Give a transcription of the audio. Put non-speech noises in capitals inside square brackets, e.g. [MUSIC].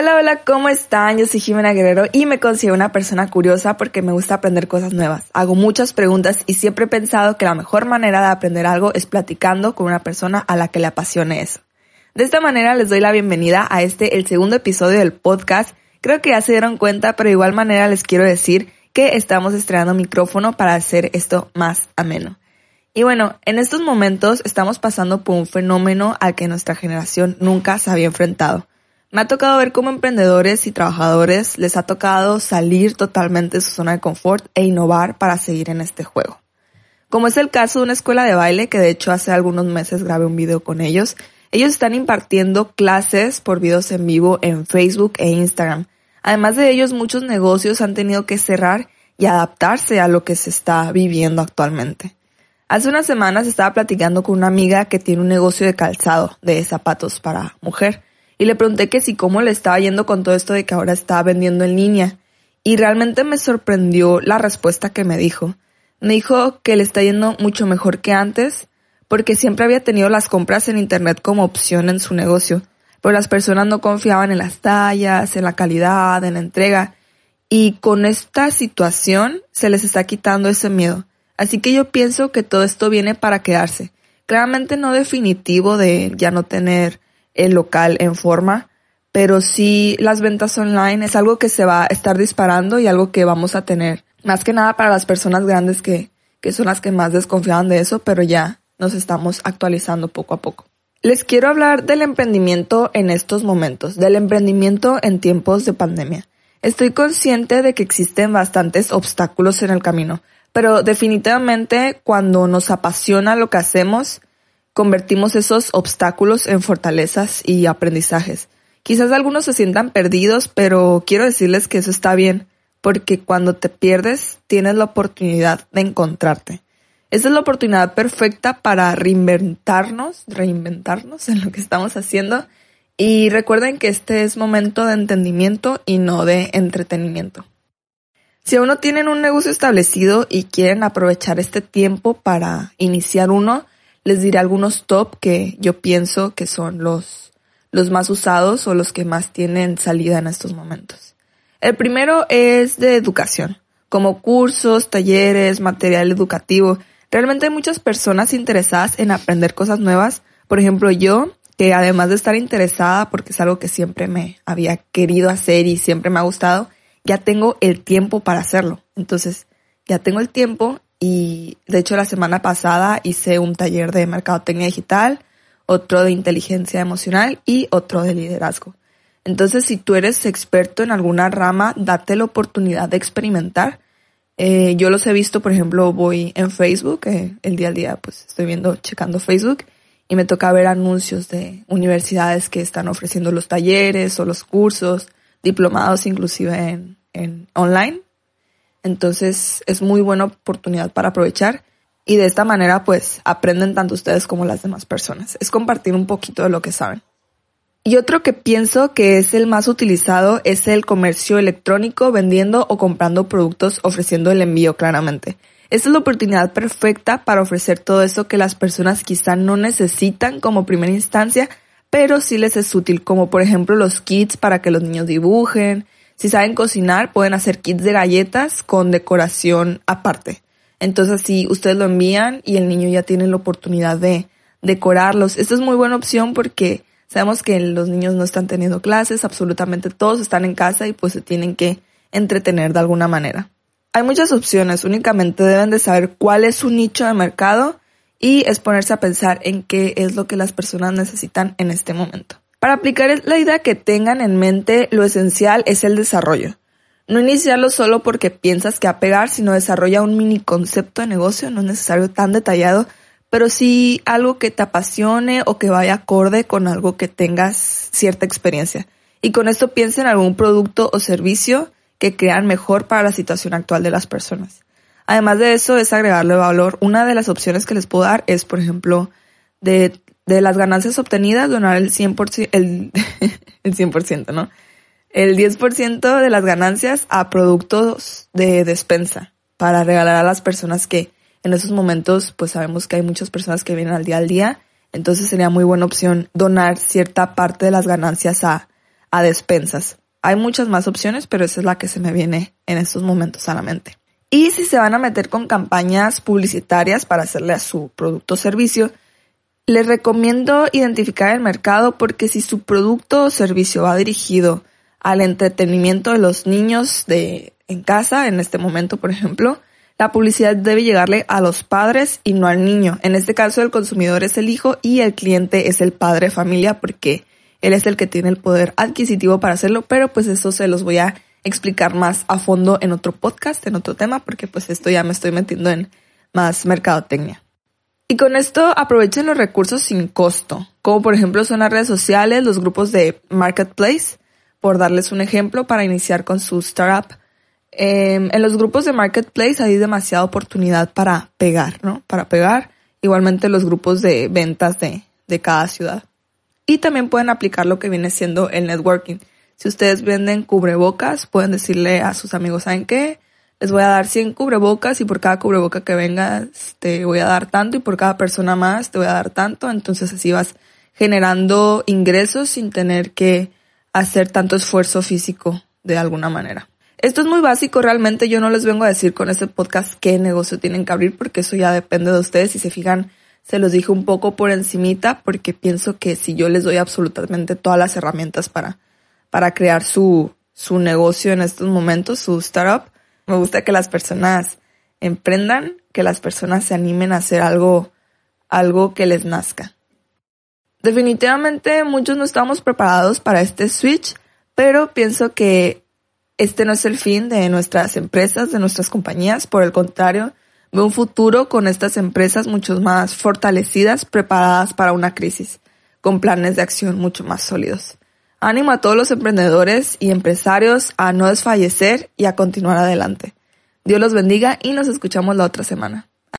Hola, hola, ¿cómo están? Yo soy Jimena Guerrero y me considero una persona curiosa porque me gusta aprender cosas nuevas. Hago muchas preguntas y siempre he pensado que la mejor manera de aprender algo es platicando con una persona a la que le apasione eso. De esta manera les doy la bienvenida a este, el segundo episodio del podcast. Creo que ya se dieron cuenta, pero de igual manera les quiero decir que estamos estrenando micrófono para hacer esto más ameno. Y bueno, en estos momentos estamos pasando por un fenómeno al que nuestra generación nunca se había enfrentado. Me ha tocado ver cómo emprendedores y trabajadores les ha tocado salir totalmente de su zona de confort e innovar para seguir en este juego. Como es el caso de una escuela de baile que de hecho hace algunos meses grabé un video con ellos, ellos están impartiendo clases por videos en vivo en Facebook e Instagram. Además de ellos, muchos negocios han tenido que cerrar y adaptarse a lo que se está viviendo actualmente. Hace unas semanas estaba platicando con una amiga que tiene un negocio de calzado, de zapatos para mujer, y le pregunté que si cómo le estaba yendo con todo esto de que ahora estaba vendiendo en línea. Y realmente me sorprendió la respuesta que me dijo. Me dijo que le está yendo mucho mejor que antes, porque siempre había tenido las compras en internet como opción en su negocio, pero las personas no confiaban en las tallas, en la calidad, en la entrega, y con esta situación se les está quitando ese miedo. Así que yo pienso que todo esto viene para quedarse. Claramente no definitivo de ya no tener el local en forma, pero sí las ventas online es algo que se va a estar disparando y algo que vamos a tener. Más que nada para las personas grandes que, que son las que más desconfiaban de eso, pero ya nos estamos actualizando poco a poco. Les quiero hablar del emprendimiento en estos momentos, del emprendimiento en tiempos de pandemia. Estoy consciente de que existen bastantes obstáculos en el camino, pero definitivamente cuando nos apasiona lo que hacemos, convertimos esos obstáculos en fortalezas y aprendizajes. Quizás algunos se sientan perdidos, pero quiero decirles que eso está bien, porque cuando te pierdes tienes la oportunidad de encontrarte. Esa es la oportunidad perfecta para reinventarnos, reinventarnos en lo que estamos haciendo. Y recuerden que este es momento de entendimiento y no de entretenimiento. Si aún no tienen un negocio establecido y quieren aprovechar este tiempo para iniciar uno, les diré algunos top que yo pienso que son los, los más usados o los que más tienen salida en estos momentos. El primero es de educación, como cursos, talleres, material educativo. Realmente hay muchas personas interesadas en aprender cosas nuevas. Por ejemplo, yo, que además de estar interesada, porque es algo que siempre me había querido hacer y siempre me ha gustado, ya tengo el tiempo para hacerlo. Entonces, ya tengo el tiempo y de hecho la semana pasada hice un taller de mercadotecnia digital, otro de inteligencia emocional y otro de liderazgo. Entonces, si tú eres experto en alguna rama, date la oportunidad de experimentar. Eh, yo los he visto, por ejemplo, voy en Facebook, eh, el día al día, pues estoy viendo, checando Facebook y me toca ver anuncios de universidades que están ofreciendo los talleres o los cursos, diplomados inclusive en, en online. Entonces es muy buena oportunidad para aprovechar y de esta manera pues aprenden tanto ustedes como las demás personas. Es compartir un poquito de lo que saben. Y otro que pienso que es el más utilizado es el comercio electrónico vendiendo o comprando productos ofreciendo el envío claramente. Esta es la oportunidad perfecta para ofrecer todo eso que las personas quizá no necesitan como primera instancia, pero sí les es útil, como por ejemplo los kits para que los niños dibujen, si saben cocinar, pueden hacer kits de galletas con decoración aparte. Entonces, si ustedes lo envían y el niño ya tiene la oportunidad de decorarlos, esta es muy buena opción porque sabemos que los niños no están teniendo clases, absolutamente todos están en casa y pues se tienen que entretener de alguna manera. Hay muchas opciones, únicamente deben de saber cuál es su nicho de mercado y es ponerse a pensar en qué es lo que las personas necesitan en este momento. Para aplicar la idea que tengan en mente, lo esencial es el desarrollo. No iniciarlo solo porque piensas que a pegar, sino desarrolla un mini concepto de negocio, no es necesario tan detallado, pero sí algo que te apasione o que vaya acorde con algo que tengas cierta experiencia. Y con esto piensa en algún producto o servicio que crean mejor para la situación actual de las personas. Además de eso, es agregarle valor. Una de las opciones que les puedo dar es, por ejemplo, de de las ganancias obtenidas, donar el 100%, el, [LAUGHS] el 100%, ¿no? El 10% de las ganancias a productos de despensa para regalar a las personas que en esos momentos, pues sabemos que hay muchas personas que vienen al día al día, entonces sería muy buena opción donar cierta parte de las ganancias a, a despensas. Hay muchas más opciones, pero esa es la que se me viene en estos momentos a la mente. Y si se van a meter con campañas publicitarias para hacerle a su producto o servicio, les recomiendo identificar el mercado porque si su producto o servicio va dirigido al entretenimiento de los niños de en casa, en este momento, por ejemplo, la publicidad debe llegarle a los padres y no al niño. En este caso, el consumidor es el hijo y el cliente es el padre de familia porque él es el que tiene el poder adquisitivo para hacerlo, pero pues eso se los voy a explicar más a fondo en otro podcast, en otro tema, porque pues esto ya me estoy metiendo en más mercadotecnia. Y con esto aprovechen los recursos sin costo, como por ejemplo son las redes sociales, los grupos de marketplace, por darles un ejemplo para iniciar con su startup. Em, en los grupos de marketplace hay demasiada oportunidad para pegar, ¿no? Para pegar. Igualmente los grupos de ventas de, de cada ciudad. Y también pueden aplicar lo que viene siendo el networking. Si ustedes venden cubrebocas, pueden decirle a sus amigos, ¿saben qué? Les voy a dar 100 cubrebocas y por cada cubreboca que venga te voy a dar tanto y por cada persona más te voy a dar tanto. Entonces así vas generando ingresos sin tener que hacer tanto esfuerzo físico de alguna manera. Esto es muy básico, realmente yo no les vengo a decir con este podcast qué negocio tienen que abrir porque eso ya depende de ustedes. Si se fijan, se los dije un poco por encimita porque pienso que si yo les doy absolutamente todas las herramientas para, para crear su, su negocio en estos momentos, su startup, me gusta que las personas emprendan, que las personas se animen a hacer algo, algo que les nazca. Definitivamente muchos no estamos preparados para este switch, pero pienso que este no es el fin de nuestras empresas, de nuestras compañías. Por el contrario, veo un futuro con estas empresas mucho más fortalecidas, preparadas para una crisis, con planes de acción mucho más sólidos. Ánimo a todos los emprendedores y empresarios a no desfallecer y a continuar adelante. Dios los bendiga y nos escuchamos la otra semana.